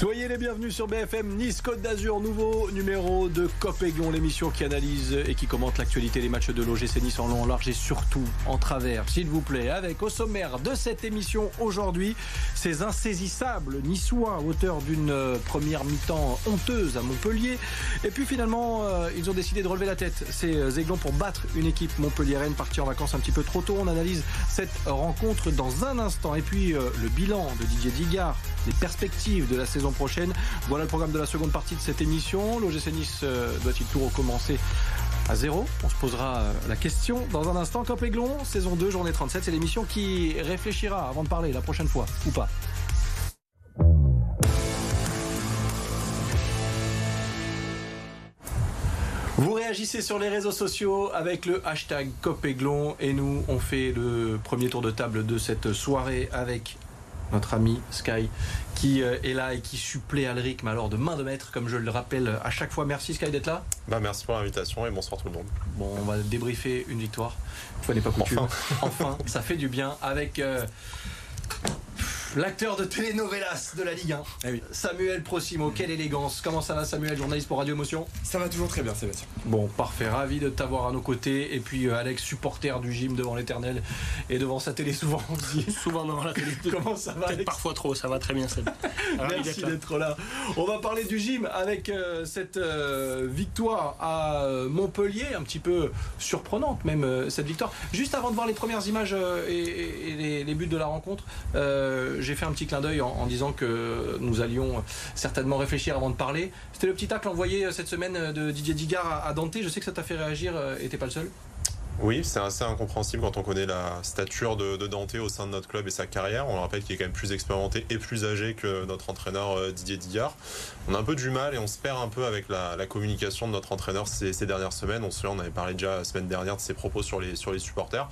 Soyez les bienvenus sur BFM Nice Côte d'Azur, nouveau numéro de Copégon, l'émission qui analyse et qui commente l'actualité des matchs de l'OGC Nice en long, en large et surtout en travers, s'il vous plaît. Avec au sommaire de cette émission aujourd'hui, ces insaisissables niçois, auteurs d'une euh, première mi-temps honteuse à Montpellier. Et puis finalement, euh, ils ont décidé de relever la tête, ces euh, Aiglons, pour battre une équipe montpelliéraine partie en vacances un petit peu trop tôt. On analyse cette rencontre dans un instant. Et puis le bilan de Didier Digard, les perspectives de la saison prochaine. Voilà le programme de la seconde partie de cette émission. L'OGC Nice euh, doit-il tout recommencer à zéro? On se posera euh, la question dans un instant. Cop saison 2, journée 37. C'est l'émission qui réfléchira avant de parler la prochaine fois, ou pas. Vous réagissez sur les réseaux sociaux avec le hashtag Copéglon et nous on fait le premier tour de table de cette soirée avec notre ami Sky, qui euh, est là et qui supplée Alric, mais alors de main de maître, comme je le rappelle à chaque fois. Merci Sky d'être là. Bah, merci pour l'invitation et bonsoir tout le monde. Bon, on va débriefer une victoire. Une fois n'est pas coutume. Enfin. ça fait du bien avec. Euh, L'acteur de telenovelas de la Ligue 1, eh Samuel Prosimo, quelle élégance. Comment ça va Samuel, journaliste pour Radio Émotion Ça va toujours très bien Sébastien. Bon, parfait, ravi de t'avoir à nos côtés. Et puis euh, Alex, supporter du gym devant l'éternel et devant sa télé souvent Souvent devant la télé. Comment ça va parfois trop, ça va très bien Seb. Merci d'être là. On va parler du gym avec euh, cette euh, victoire à Montpellier, un petit peu surprenante même cette victoire. Juste avant de voir les premières images et, les, buts de la rencontre, j'ai fait un petit clin d'œil en, disant que nous allions certainement réfléchir avant de parler. C'était le petit tacle envoyé euh, cette semaine euh, de Didier Digard à, Dante. Je sais que ça t'a fait réagir euh, et t'es pas le seul. Oui, c'est assez incompréhensible quand on connaît la stature de, Dante au sein de notre club et sa carrière. On le rappelle qu'il est quand même plus expérimenté et plus âgé que notre entraîneur Didier Digard. On a un peu du mal et on se perd un peu avec la, communication de notre entraîneur ces, dernières semaines. On se on avait parlé déjà la semaine dernière de ses propos sur les, sur les supporters.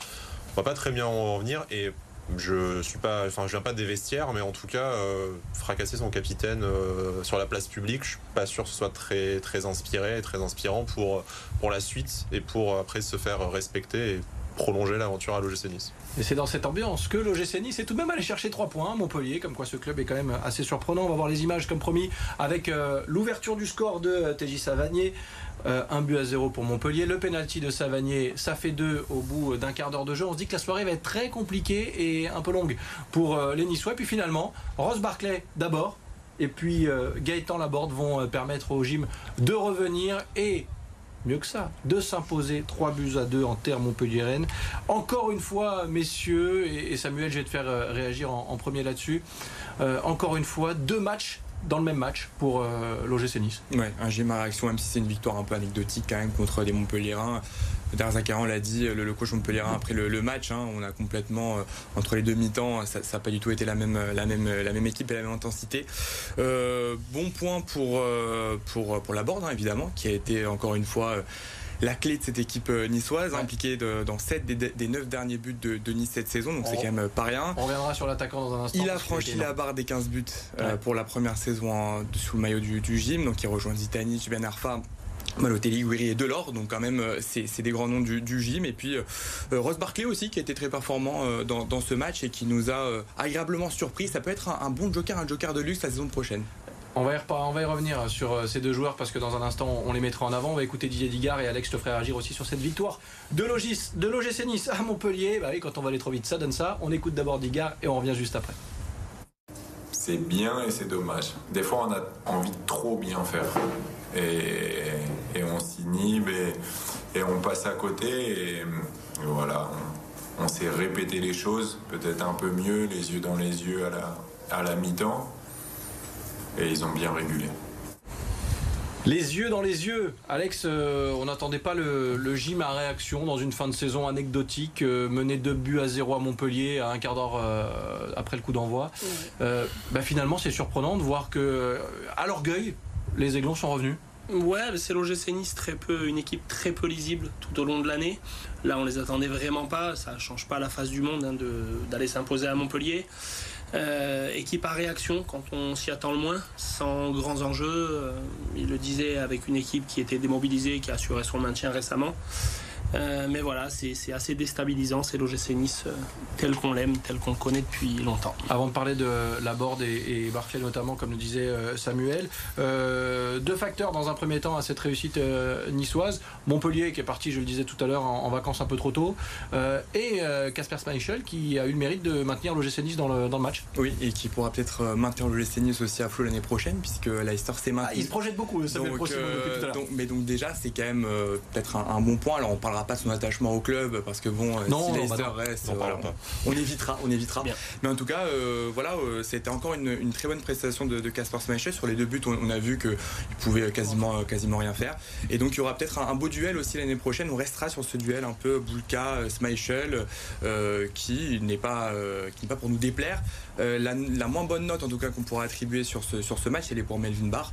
On va pas très bien en revenir et je suis pas, enfin, je viens pas des vestiaires, mais en tout cas, euh, fracasser son capitaine euh, sur la place publique, je suis pas sûr que ce soit très, très inspiré et très inspirant pour, la suite et pour après se faire respecter et prolonger l'aventure à l'OGC Nice. Et c'est dans cette ambiance que l'OGC Nice est tout de même allé chercher 3 points à Montpellier, comme quoi ce club est quand même assez surprenant. On va voir les images comme promis avec euh, l'ouverture du score de TJ Savanier. Euh, un but à zéro pour Montpellier. Le penalty de Savanier, ça fait deux au bout d'un quart d'heure de jeu. On se dit que la soirée va être très compliquée et un peu longue pour euh, les Niçois. Puis finalement, Ross Barclay d'abord, et puis Gaëtan Laborde vont permettre au gym de revenir et mieux que ça, de s'imposer 3 buts à 2 en terre Montpellier-Rennes. Encore une fois, messieurs, et Samuel, je vais te faire euh, réagir en, premier là-dessus. Euh, encore une fois, deux matchs dans le même match pour euh, l'OGC Nice. Ouais, j'ai ma réaction, même si c'est une victoire un peu anecdotique quand même contre les Montpellierins. Darzakaran l'a dit, le, coach Montpellierin après le, match, hein, on a complètement, euh, entre les deux mi-temps, ça n'a pas du tout été la même, la même, équipe et la même intensité. Euh, bon point pour, pour, pour la board, hein, évidemment, qui a été encore une fois la clé de cette équipe euh, niçoise, impliquée dans 7 des, 9 derniers buts de, Nice cette saison, donc c'est quand même pas rien. On reviendra sur l'attaquant dans un instant. Il a franchi la barre des 15 buts euh, pour la première saison sous le maillot du, gym, donc il rejoint Zitani, Ben Arfa. Malotelli, Guiri et Delors, donc quand même euh, c'est des grands noms du, gym. Et puis Ross Barclay aussi qui a été très performant dans, ce match et qui nous a agréablement surpris. Ça peut être un, un bon joker, un joker de luxe la saison prochaine. On va, y revenir sur euh, ces deux joueurs parce que dans un instant on les mettra en avant. On va écouter Didier Digard et Alex te ferait réagir aussi sur cette victoire de Logis, de l'OGC Nice à Montpellier. Bah quand on va aller trop vite, ça donne ça. On écoute d'abord Digard et on revient juste après. C'est bien et c'est dommage. Des fois on a envie de trop bien faire et, on s'inhibe et, on passe à côté et, voilà. On, s'est répété les choses, peut-être un peu mieux, les yeux dans les yeux à la, à la mi-temps et ils ont bien régulé. Les yeux dans les yeux. Alex, euh, on n'attendait pas le, gym à réaction dans une fin de saison anecdotique, euh, mené 2 buts à 0 à Montpellier à un quart d'heure euh, après le coup d'envoi. Bah, finalement, c'est surprenant de voir que, à l'orgueil, les Aiglons sont revenus. Ouais, c'est l'OGC Nice, très peu, une équipe très peu lisible tout au long de l'année. Là, on les attendait vraiment pas. Ça change pas la face du monde hein, d'aller s'imposer à Montpellier. Euh, équipe à réaction quand on s'y attend le moins, sans grands enjeux. Euh, il le disait avec une équipe qui était démobilisée, qui assurait son maintien récemment. Euh, mais voilà, c'est assez déstabilisant, c'est l'OGC Nice euh, tel qu'on l'aime, tel qu'on le connaît depuis longtemps. Avant de parler de la Borde et, et Barclay notamment, comme le disait euh, Samuel, deux facteurs dans un premier temps à cette réussite niçoise. Montpellier qui est parti, je le disais tout à l'heure, en, vacances un peu trop tôt, et Casper Schmeichel qui a eu le mérite de maintenir l'OGC Nice dans le, dans le match. Oui, et qui pourra peut-être maintenir l'OGC Nice aussi à flot l'année prochaine, puisque Leicester s'est maintenu. Ah, il se projette beaucoup, Samuel donc, donc, Mais donc déjà, c'est quand même peut-être un, un, bon point. Alors on parlera pas de son attachement au club parce que bon, non, si Leicester bah reste, on évitera, on évitera. Mais en tout cas, euh, voilà, euh, c'était encore une, très bonne prestation de, Casper Smeichel sur les deux buts. On, a vu qu'il pouvait quasiment, quasiment rien faire. Et donc il y aura peut-être un, beau duel aussi l'année prochaine. On restera sur ce duel un peu Bulka Smeichel euh, qui n'est pas, qui n'est pas pour nous déplaire. La, moins bonne note en tout cas qu'on pourra attribuer sur ce, sur ce match, elle est pour Melvin Barr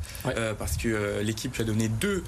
parce que l'équipe lui a donné deux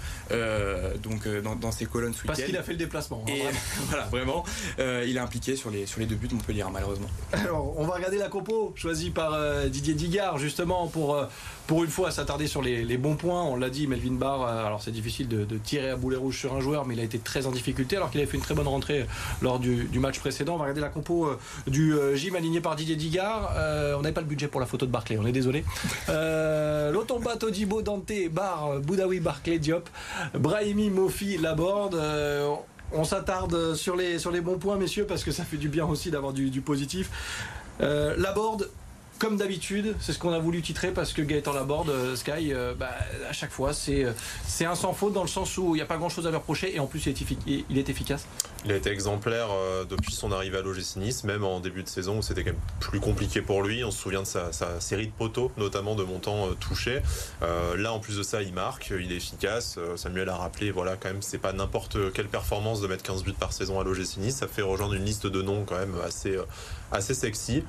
donc dans, ses colonnes ce Parce qu'il a fait le déplacement. Hein, et voilà, vraiment, euh, il est impliqué sur les, sur les deux buts Montpellier, malheureusement. Alors, on va regarder la compo choisie par euh, Didier Digard, justement, pour, euh, pour une fois s'attarder sur les, bons points. On l'a dit, Melvin Barr, alors c'est difficile de, tirer à boulet rouge sur un joueur, mais il a été très en difficulté, alors qu'il avait fait une très bonne rentrée lors du, match précédent. On va regarder la compo du gym aligné par Didier Digard. on n'avait pas le budget pour la photo de Barclay, on est désolé. Lotomba, Todibo, Dante, Bar, Boudaoui, Barclay, Diop, Brahimi, Mofi, Laborde on s'attarde sur les, bons points, messieurs, parce que ça fait du bien aussi d'avoir du, positif. Euh, la board, comme d'habitude, c'est ce qu'on a voulu titrer parce que Gaëtan Laborde, euh, Sky, euh, bah, à chaque fois, c'est, euh, c'est un sans faute dans le sens où il n'y a pas grand chose à lui reprocher et en plus il est, il est efficace. Il a été exemplaire depuis son arrivée à l'OGC Nice, même en début de saison où c'était quand même plus compliqué pour lui. On se souvient de sa, série de poteaux, notamment de montants touchés. là, en plus de ça, il marque, il est efficace. Samuel a rappelé, voilà, quand même, c'est pas n'importe quelle performance de mettre 15 buts par saison à l'OGC Nice. Ça fait rejoindre une liste de noms quand même assez, assez sexy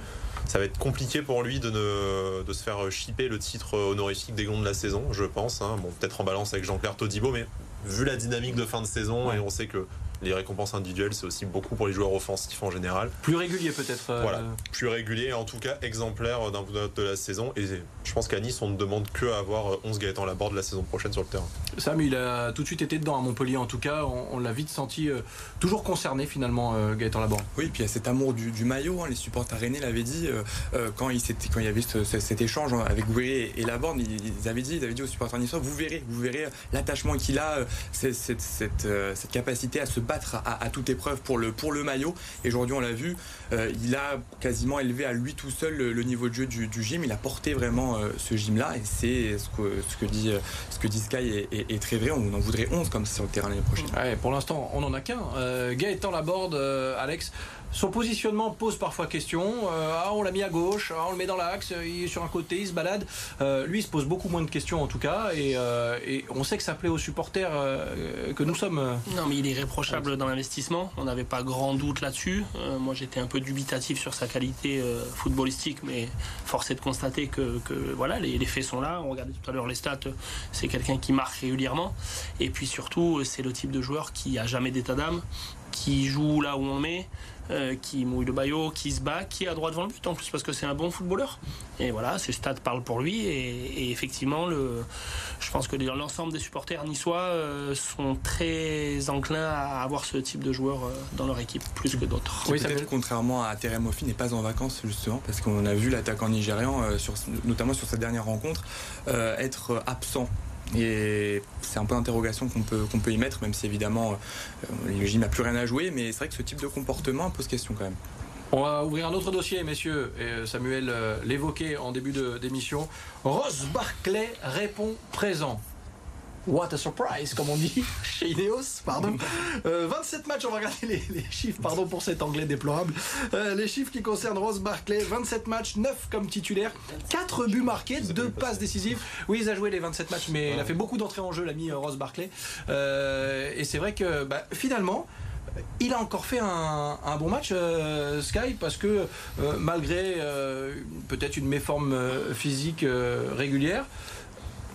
ça va être compliqué pour lui de, ne, de se faire chipper le titre honorifique des gonds de la saison, je pense. Hein. Bon, peut-être en balance avec Jean-Claire Todibo, mais vu la dynamique de fin de saison, et on sait que les récompenses individuelles, c'est aussi beaucoup pour les joueurs offensifs en général. Plus régulier peut-être. Euh, voilà, plus régulier, en tout cas exemplaire d'un bout de la saison. Et je pense qu'à Nice, on ne demande que à avoir 11 Gaëtan Laborde la saison prochaine sur le terrain. Sam, il a tout de suite été dedans à Montpellier, en tout cas. On, l'a vite senti euh, toujours concerné finalement, euh, Gaëtan Laborde. Oui, puis il y a cet amour du, maillot. Hein. les supporters rennais l'avaient dit quand, il quand il y avait cet échange avec Gouvet et Laborde. Ils, avaient dit, ils avaient dit aux supporters niçois vous verrez, vous verrez l'attachement qu'il a, cette, cette, capacité à se battre à, à tout épreuve pour le, pour le maillot. Et aujourd'hui, on l'a vu, euh, il a quasiment élevé à lui tout seul le, niveau de jeu du, gym. Il a porté vraiment euh, ce gym-là. Et c'est ce que, ce, que dit, euh, ce que dit Sky est, très vrai. On en voudrait 11 comme ça sur le terrain l'année prochaine. pour l'instant, on n'en a qu'un. Gaëtan Laborde, Alex. Son positionnement pose parfois question. Euh, ah, on l'a mis à gauche, ah, on le met dans l'axe, il est sur un côté, il se balade. Euh, lui, il se pose beaucoup moins de questions en tout cas. Et, euh, on sait que ça plaît aux supporters que nous sommes. Non, mais il est irréprochable dans l'investissement. On n'avait pas grand doute là-dessus. moi, j'étais un peu dubitatif sur sa qualité footballistique, mais force est de constater que, voilà, les, faits sont là. On regardait tout à l'heure les stats. C'est quelqu'un qui marque régulièrement. Et puis surtout, c'est le type de joueur qui a jamais d'état d'âme, qui joue là où on met. Euh, qui mouille le maillot, qui se bat, qui est à droit devant le but en plus parce que c'est un bon footballeur. Et voilà, ces stats parlent pour lui et, effectivement, le, je pense que l'ensemble des supporters niçois euh, sont très enclins à avoir ce type de joueur euh, dans leur équipe plus que d'autres. Oui, peut-être contrairement à Terem Moffi n'est pas en vacances justement parce qu'on a vu l'attaquant nigérian, sur, notamment sur sa dernière rencontre, être absent et c'est un peu d'interrogation qu'on peut, y mettre, même si évidemment euh, le gym n'a plus rien à jouer, mais c'est vrai que ce type de comportement pose question quand même. On va ouvrir un autre dossier, messieurs. Et euh, Samuel euh, l'évoquait en début d'émission. Ross Barclay répond présent. What a surprise, comme on dit chez Ineos, pardon. 27 euh, matchs, on va regarder les, chiffres, pardon pour cet anglais déplorable. Euh, les chiffres qui concernent Ross Barclay, 27 matchs, 9 comme titulaire, 4 buts marqués, 2 passes décisives. Oui, il a joué les 27 matchs, mais il a fait beaucoup d'entrées en jeu, l'ami euh, Ross Barclay. et c'est vrai que bah, finalement, il a encore fait un, bon match, Sky, parce que malgré peut-être une méforme physique régulière,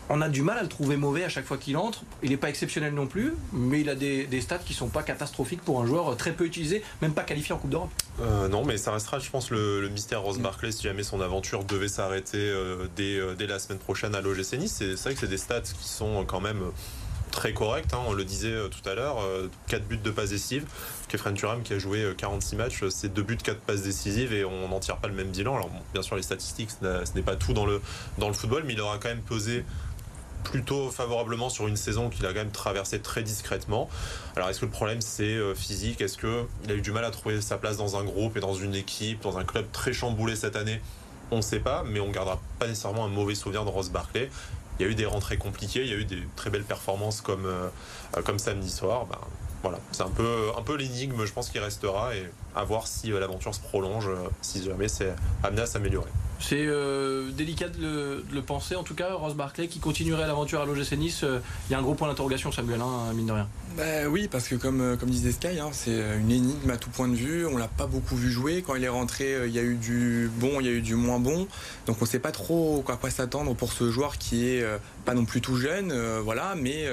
on a du mal à le trouver mauvais à chaque fois qu'il entre. Il n'est pas exceptionnel non plus, mais il a des, stats qui sont pas catastrophiques pour un joueur très peu utilisé, même pas qualifié en Coupe d'Europe. Euh, non, mais ça restera, je pense, le, mystère Rose Barclay si jamais son aventure devait s'arrêter euh, dès, euh, dès, la semaine prochaine à l'OGC Nice. C'est vrai que c'est des stats qui sont quand même très correct. Hein, on le disait tout à l'heure, 4 buts de passes décisives. Kefren Turam qui a joué 46 matchs, c'est 2 buts, 4 passes décisives et on n'en tire pas le même bilan. Alors bien sûr les statistiques, ce n'est pas tout dans le, dans le football, mais il aura quand même pesé plutôt favorablement sur une saison qu'il a quand même traversée très discrètement. Alors est-ce que le problème c'est euh, physique? Est-ce qu'il a eu du mal à trouver sa place dans un groupe et dans une équipe, dans un club très chamboulé cette année? On ne sait pas, mais on gardera pas nécessairement un mauvais souvenir de Ross Barclay. Il y a eu des rentrées compliquées, il y a eu des très belles performances comme, euh, comme samedi soir. Ben, voilà, c'est un peu, un peu l'énigme, je pense, qui restera et à voir si euh, l'aventure se prolonge, si jamais c'est amené à s'améliorer. C'est euh, délicat de le, penser, en tout cas, Ross Barclay qui continuerait l'aventure à l'OGC Nice. Euh, il y a un gros point d'interrogation, Samuel, hein, mine de rien. Bah, oui, parce que comme, euh, comme disait Sky, hein, c'est une énigme à tout point de vue. On l'a pas beaucoup vu jouer. Quand il est rentré, il y a eu du bon, il y a eu du moins bon. Donc on ne sait pas trop à quoi s'attendre pour ce joueur qui est pas non plus tout jeune, voilà, mais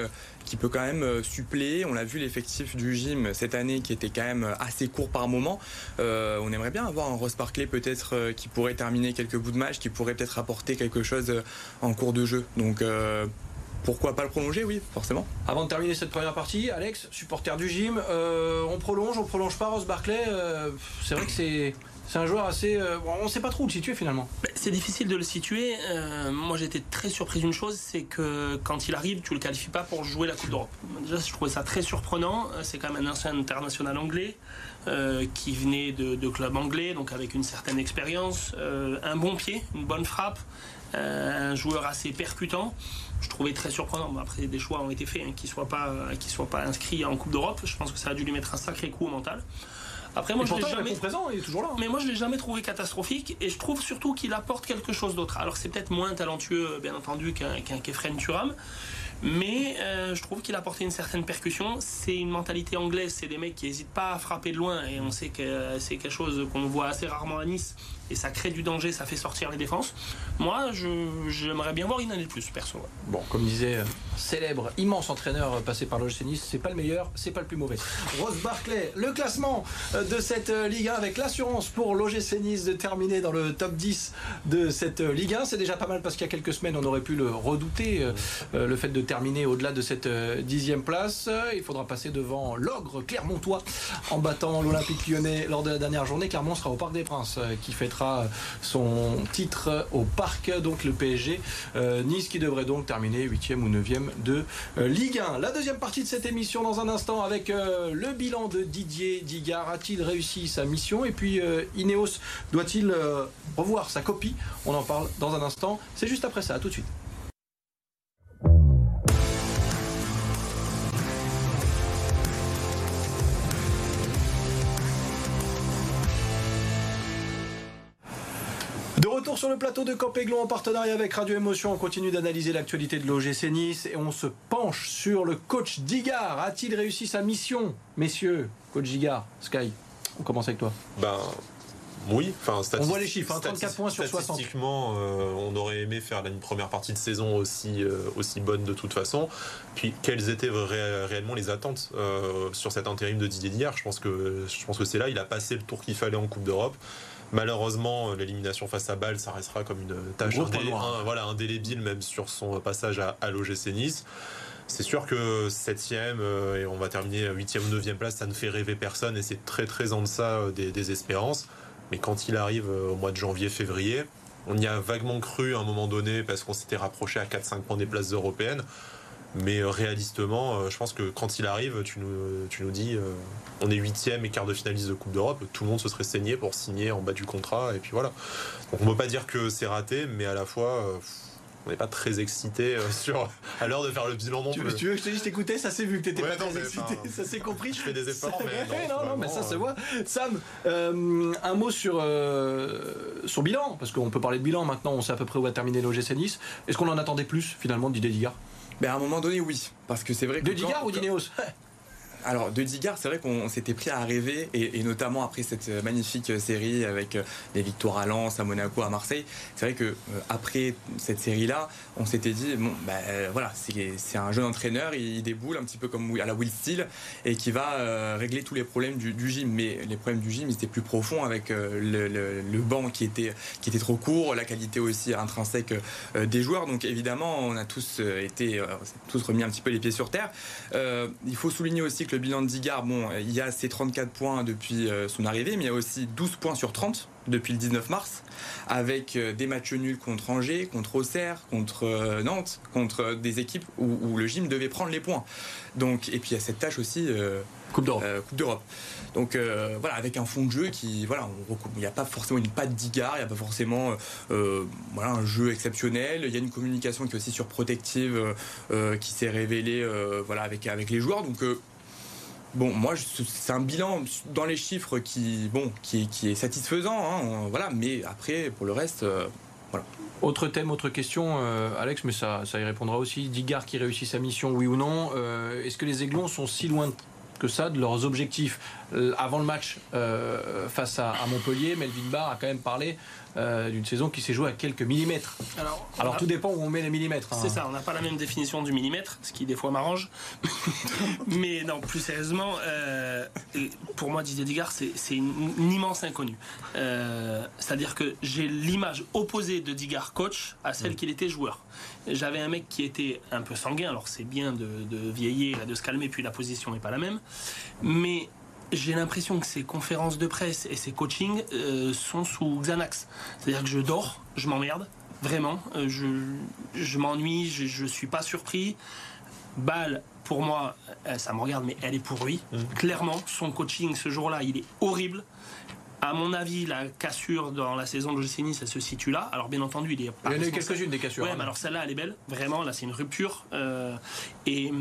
qui peut quand même euh, suppléer. On l'a vu l'effectif du gym cette année qui était quand même assez court par moment. Euh, on aimerait bien avoir un Ross Barclay peut-être euh, qui pourrait terminer quelques bouts de match, qui pourrait peut-être apporter quelque chose en cours de jeu. Donc pourquoi pas le prolonger? Oui, forcément. Avant de terminer cette première partie, Alex, supporter du gym, on prolonge, on prolonge pas Ross Barclay. c'est vrai que c'est c'est un joueur assez. Euh, on ne sait pas trop où le situer finalement. C'est difficile de le situer. Euh, moi j'étais très surpris d'une chose, c'est que quand il arrive, tu le qualifies pas pour jouer la Coupe d'Europe. Déjà, je trouvais ça très surprenant. C'est quand même un ancien international anglais. Euh, qui venait de, de clubs anglais, donc avec une certaine expérience, un bon pied, une bonne frappe, un joueur assez percutant. Je trouvais très surprenant. Après, des choix ont été faits, hein, qu'il ne soit pas inscrit en Coupe d'Europe. Je pense que ça a dû lui mettre un sacré coup au mental. Après, moi, je l'ai jamais. Présent, il est toujours là. Hein. Mais moi, je l'ai jamais trouvé catastrophique et je trouve surtout qu'il apporte quelque chose d'autre. Alors, c'est peut-être moins talentueux, bien entendu, qu'un qu Kefren Turam. Mais euh, je trouve qu'il a apporté une certaine percussion. C'est une mentalité anglaise, c'est des mecs qui n'hésitent pas à frapper de loin et on sait que c'est quelque chose qu'on voit assez rarement à Nice et ça crée du danger, ça fait sortir les défenses. Moi, j'aimerais bien voir une année de plus, perso. Bon, comme disait euh, célèbre, immense entraîneur euh, passé par l'OGC Nice, c'est pas le meilleur, c'est pas le plus mauvais. Rose Barclay, le classement euh, de cette Ligue 1 avec l'assurance pour l'OGC Nice de terminer dans le top 10 de cette Ligue 1. C'est déjà pas mal parce qu'il y a quelques semaines, on aurait pu le redouter, le fait de terminer au-delà de cette dixième place. Il faudra passer devant l'ogre Clermontois en battant l'Olympique lyonnais lors de la dernière journée. Clermont sera au Parc des Princes qui fêtera son titre au parc, donc le PSG. Euh, nice qui devrait donc terminer 8e ou 9e de euh, Ligue 1. La deuxième partie de cette émission dans un instant avec euh, le bilan de Didier Digard. A-t-il réussi sa mission? Et puis Ineos doit-il revoir sa copie? On en parle dans un instant. C'est juste après ça. Tout de suite. Retour sur le plateau de Campéglon en partenariat avec Radio Émotion. On continue d'analyser l'actualité de l'OGC Nice et on se penche sur le coach Digard. A-t-il réussi sa mission Messieurs, coach Digard, Sky, on commence avec toi. Ben, oui, enfin, on voit les chiffres, 34 hein, points sur 60. Statistiquement, euh, on aurait aimé faire une première partie de saison aussi, euh, aussi bonne de toute façon. Puis, quelles étaient réellement les attentes euh, sur cet intérim de Didier Digard Je pense que, je pense que c'est là, il a passé le tour qu'il fallait en Coupe d'Europe. Malheureusement, l'élimination face à Bâle, ça restera comme une tâche voilà, indélébile, même sur son passage à, à l'OGC Nice. C'est sûr que 7ème euh, et on va terminer 8ème ou 9ème place, ça ne fait rêver personne et c'est très très en deçà euh, des, espérances. Mais quand il arrive euh, au mois de janvier-février, on y a vaguement cru à un moment donné parce qu'on s'était rapproché à 4-5 points des places européennes. Mais euh, réalistement, euh, je pense que quand il arrive, tu nous, tu nous dis euh, on est huitième et quart de finaliste de Coupe d'Europe, tout le monde se serait saigné pour signer en bas du contrat, et puis voilà. Donc on ne peut pas dire que c'est raté, mais à la fois. on n'est pas très excité sur à l'heure de faire le bilan non tu, plus. Tu veux que je te dise t'écoutais ça s'est vu que t'étais pas très excité ça s'est compris je fais des efforts mais non, non, mais ça se voit Sam un mot sur son bilan parce qu'on peut parler de bilan maintenant on sait à peu près où va terminer l'OGC Nice est-ce qu'on en attendait plus finalement du Digard ben à un moment donné, oui. Parce que c'est vrai que. De Digard ou d'Ineos? alors de Digard, c'est vrai qu'on s'était pris à rêver, et, notamment après cette magnifique série avec des victoires à Lens, à Monaco, à Marseille. C'est vrai que après cette série-là, on s'était dit bon, ben voilà, c'est un jeune entraîneur, il déboule un petit peu comme à la Will Steele et qui va régler tous les problèmes du, gym. Mais les problèmes du gym, ils étaient plus profonds avec le, le, banc qui était qui était trop court, la qualité aussi intrinsèque des joueurs. Donc évidemment, on a tous été tous remis un petit peu les pieds sur terre. il faut souligner aussi que le bilan de Digard, bon, il y a ses 34 points depuis euh, son arrivée, mais il y a aussi 12 points sur 30 depuis le 19 mars, avec euh, des matchs nuls contre Angers, contre Auxerre, contre euh, Nantes, contre des équipes où, le gym devait prendre les points. Donc, et puis il y a cette tâche aussi. Coupe d'Europe. coupe d'Europe. Donc voilà, avec un fond de jeu qui, voilà, il n'y a pas forcément une patte d'Igard, il n'y a pas forcément voilà, un jeu exceptionnel. Il y a une communication qui est aussi surprotective qui s'est révélée voilà, avec, avec les joueurs. Donc Bon, moi, c'est un bilan dans les chiffres qui, bon, qui, est satisfaisant, hein, voilà. Mais après, pour le reste, euh, voilà. Autre thème, autre question, euh, Alex, mais ça, ça y répondra aussi. Digard qui réussit sa mission, oui ou non euh, Est-ce que les Aiglons sont si loin que ça de leurs objectifs? Avant le match face à, à Montpellier, Melvin Barr a quand même parlé euh, d'une saison qui s'est jouée à quelques millimètres. Alors, tout dépend où on met les millimètres. C'est hein. ça, on n'a pas la même définition du millimètre, ce qui des fois m'arrange. Mais non, plus sérieusement, euh, pour moi Didier Digard, c'est une, immense inconnue. Euh, c'est-à-dire que j'ai l'image opposée de Digard coach à celle mm. qu'il était joueur. J'avais un mec qui était un peu sanguin, alors c'est bien de, de vieillir et de se calmer, puis la position n'est pas la même. Mais j'ai l'impression que ces conférences de presse et ces coachings euh, sont sous Xanax. C'est-à-dire que je dors, je m'emmerde, vraiment. Euh, je, je m'ennuie, je, ne suis pas surpris. Balle, pour moi, euh, ça me regarde, mais elle est pour lui. Mmh. Clairement, son coaching ce jour-là, il est horrible. À mon avis, la cassure dans la saison de Nice, elle se situe là. Alors, bien entendu, il y a pas. Il y en a eu quelques-unes des cassures. Ouais, hein. mais alors celle-là, elle est belle. Vraiment, là, c'est une rupture. et,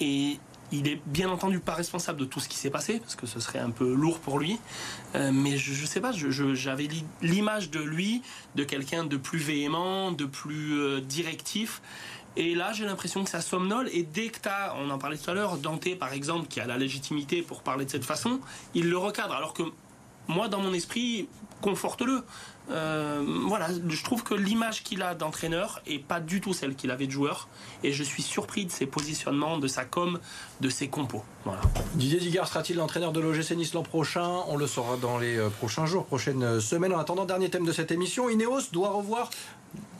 et il est bien entendu pas responsable de tout ce qui s'est passé, parce que ce serait un peu lourd pour lui. Euh, mais je, ne sais pas, j'avais l'image de lui, de quelqu'un de plus véhément, de plus euh, directif. Et là, j'ai l'impression que ça somnole. Et dès que tu as, on en parlait tout à l'heure, Dante par exemple, qui a la légitimité pour parler de cette façon, il le recadre. Alors que moi, dans mon esprit, conforte-le. Euh, voilà, je trouve que l'image qu'il a d'entraîneur est pas du tout celle qu'il avait de joueur. Et je suis surpris de ses positionnements, de sa com, de ses compos. Didier Digard sera-t-il l'entraîneur de l'OGC Nice l'an prochain? On le saura dans les euh, prochains jours, prochaines semaines. En attendant, dernier thème de cette émission, Ineos doit revoir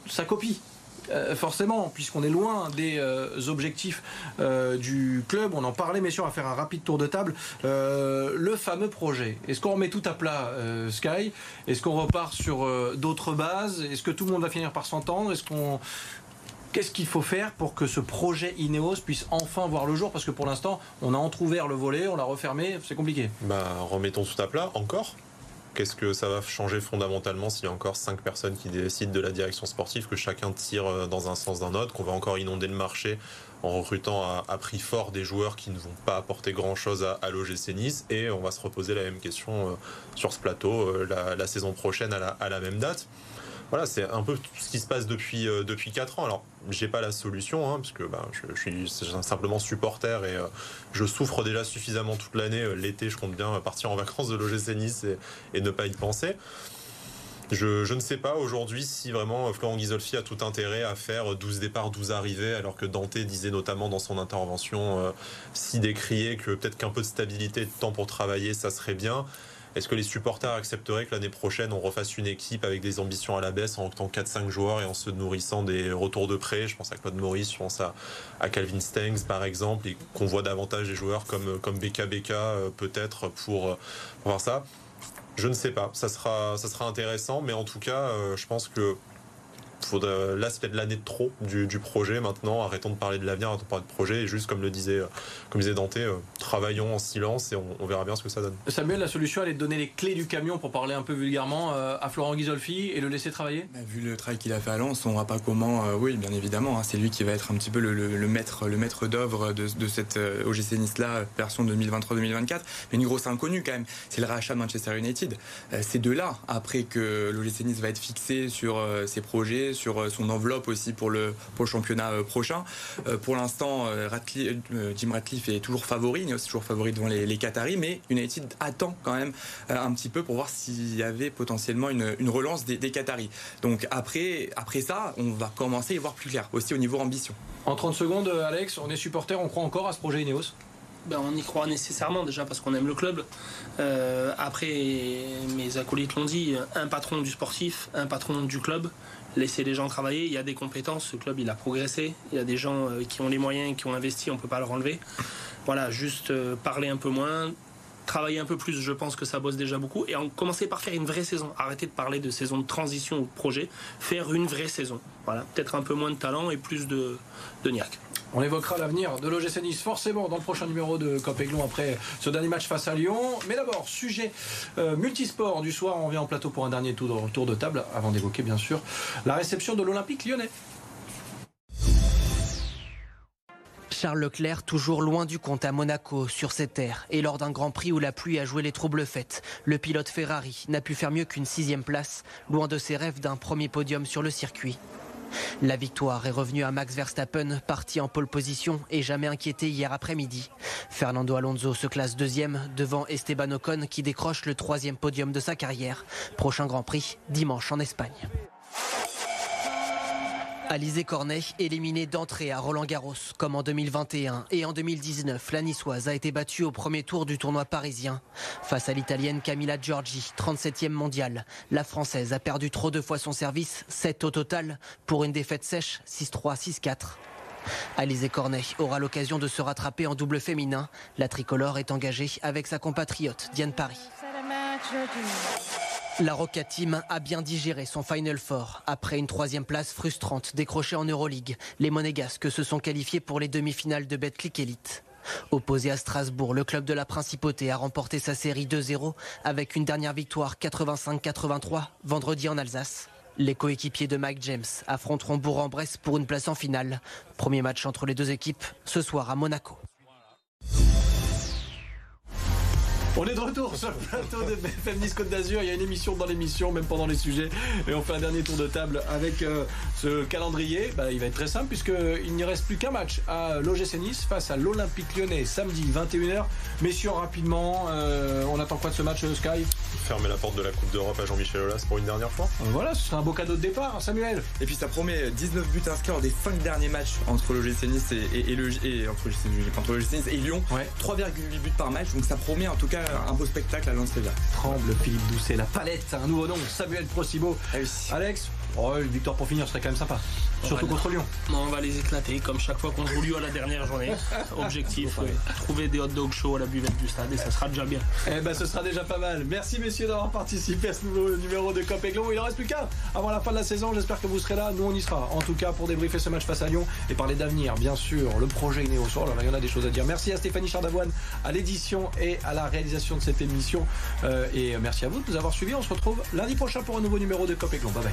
sa copie euh, forcément, puisqu'on est loin des euh, objectifs euh, du club, on en parlait, messieurs, on va faire un rapide tour de table. le fameux projet, est-ce qu'on remet tout à plat Sky? Est-ce qu'on repart sur d'autres bases? Est-ce que tout le monde va finir par s'entendre? Est-ce qu'on Qu'est-ce qu'il faut faire pour que ce projet Ineos puisse enfin voir le jour? Parce que pour l'instant, on a entrouvert le volet, on l'a refermé, c'est compliqué. Bah, remettons tout à plat, encore Qu'est-ce que ça va changer fondamentalement s'il y a encore cinq personnes qui décident de la direction sportive, que chacun tire euh, dans un sens d'un autre, qu'on va encore inonder le marché en recrutant à, prix fort des joueurs qui ne vont pas apporter grand-chose à, à l'OGC Nice. Et on va se reposer la même question euh, sur ce plateau euh, la, saison prochaine à la même date voilà, c'est un peu tout ce qui se passe depuis euh, depuis quatre ans. Alors, j'ai pas la solution, hein, parce que ben, je, suis simplement supporter et euh, je souffre déjà suffisamment toute l'année. Euh, l'été, je compte bien partir en vacances de l'OGC Nice et, ne pas y penser. Je, ne sais pas aujourd'hui si vraiment Florent Ghisolfi a tout intérêt à faire 12 départs, 12 arrivées, alors que Dante disait notamment dans son intervention, si décrié que peut-être qu'un peu de stabilité de temps pour travailler, ça serait bien. Est-ce que les supporters accepteraient que l'année prochaine, on refasse une équipe avec des ambitions à la baisse en recrutant 4-5 joueurs et en se nourrissant des retours de prêt Je pense à Claude Maurice, je pense à, Calvin Stengs par exemple, et qu'on voit davantage des joueurs comme, comme BKBK euh, peut-être pour, euh, pour voir ça. Je ne sais pas, ça sera, ça sera intéressant, mais en tout cas, euh, je pense que là c'était de l'année de trop du, projet maintenant. Arrêtons de parler de l'avenir arrêtons de parler de projet. Et juste comme le disait comme disait Dante euh, travaillons en silence et on, verra bien ce que ça donne. Samuel la solution elle est de donner les clés du camion pour parler un peu vulgairement euh, à Florent Ghisolfi et le laisser travailler? Bah, vu le travail qu'il a fait à Lens on ne voit pas comment euh, oui bien évidemment hein, c'est lui qui va être un petit peu le, maître le maître d'œuvre de, cette OGC Nice là version 2023-2024 mais une grosse inconnue quand même c'est le rachat de Manchester United. C'est de là après que l'OGC Nice va être fixé sur ses projets sur son enveloppe aussi pour le, pour le championnat prochain. pour l'instant, Jim Ratcliffe est toujours favori, il est aussi toujours favori devant les, les Qataris, mais United attend quand même un petit peu pour voir s'il y avait potentiellement une, une relance des, des Qataris. Donc après, après ça, on va commencer à y voir plus clair, aussi au niveau ambition. En 30 secondes, Alex, on est supporter, on croit encore à ce projet Ineos? Ben, on y croit nécessairement déjà parce qu'on aime le club. Euh, après, mes acolytes l'ont dit, un patron du sportif, un patron du club. Laisser les gens travailler, il y a des compétences, ce club il a progressé, il y a des gens euh, qui ont les moyens, qui ont investi, on ne peut pas leur enlever. Voilà, juste euh, parler un peu moins, travailler un peu plus, je pense que ça bosse déjà beaucoup, et en, commencer par faire une vraie saison. Arrêter de parler de saison de transition ou de projet, faire une vraie saison. Voilà, peut-être un peu moins de talent et plus de, de. On évoquera l'avenir de l'OGC Nice forcément dans le prochain numéro de Copéglon après ce dernier match face à Lyon. Mais d'abord, sujet euh, multisport du soir. On vient en plateau pour un dernier tour de, tour de table avant d'évoquer bien sûr la réception de l'Olympique lyonnais. Charles Leclerc, toujours loin du compte à Monaco, sur ses terres, et lors d'un Grand Prix où la pluie a joué les troubles faites, le pilote Ferrari n'a pu faire mieux qu'une sixième place, loin de ses rêves d'un premier podium sur le circuit. La victoire est revenue à Max Verstappen, parti en pole position et jamais inquiété hier après-midi. Fernando Alonso se classe deuxième devant Esteban Ocon qui décroche le troisième podium de sa carrière. Prochain Grand Prix dimanche en Espagne. Alizé Cornet, éliminée d'entrée à Roland Garros, comme en 2021 et en 2019, la niçoise a été battue au premier tour du tournoi parisien. Face à l'italienne Camilla Giorgi, 37e mondiale, la française a perdu trop de fois son service, 7 au total, pour une défaite sèche, 6-3, 6-4. Alizé Cornet aura l'occasion de se rattraper en double féminin. La tricolore est engagée avec sa compatriote Diane Paris. La Roca Team a bien digéré son Final Four. Après une troisième place frustrante décrochée en Euroleague, les Monégasques se sont qualifiés pour les demi-finales de Betclic Elite. Opposé à Strasbourg, le club de la Principauté a remporté sa série 2-0 avec une dernière victoire 85-83 vendredi en Alsace. Les coéquipiers de Mike James affronteront Bourg-en-Bresse pour une place en finale. Premier match entre les deux équipes ce soir à Monaco. On est de retour sur le plateau de BFM Nice Côte d'Azur. Il y a une émission dans l'émission, même pendant les sujets. Et on fait un dernier tour de table avec euh, ce calendrier. Bah, il va être très simple puisqu'il n'y reste plus qu'un match à l'OGC Nice face à l'Olympique lyonnais samedi 21h. Messieurs, rapidement, euh, on attend quoi de ce match euh, Sky? Fermer la porte de la Coupe d'Europe à Jean-Michel Aulas pour une dernière fois? voilà, ce sera un beau cadeau de départ, hein, Samuel. Et puis ça promet 19 buts inscrits en des 5 derniers matchs entre l'OGC Nice et, le, entre, l'OGC Nice et Lyon. 3,8 buts par match. Donc ça promet en tout cas un beau spectacle à Lens Tremble Philippe Doucet, la palette, un nouveau nom, Samuel Procibo. Ah Alex, oh, une victoire pour finir serait quand même sympa. Surtout contre Lyon. Non, on va les éclater comme chaque fois contre Lyon à la dernière journée. Objectif, euh, trouver des hot dog chauds à la buvette du stade et ça sera déjà bien. Eh ben ce sera déjà pas mal. Merci messieurs d'avoir participé à ce nouveau numéro de Cop Il en reste plus qu'un avant la fin de la saison. J'espère que vous serez là. Nous on y sera. En tout cas pour débriefer ce match face à Lyon et parler d'avenir, bien sûr, le projet Inéo soir. Alors il y en a des choses à dire. Merci à Stéphanie Chardavoine à l'édition et à la réalisation de cette émission. Euh, et merci à vous de nous avoir suivis. On se retrouve lundi prochain pour un nouveau numéro de Cop Bye bye.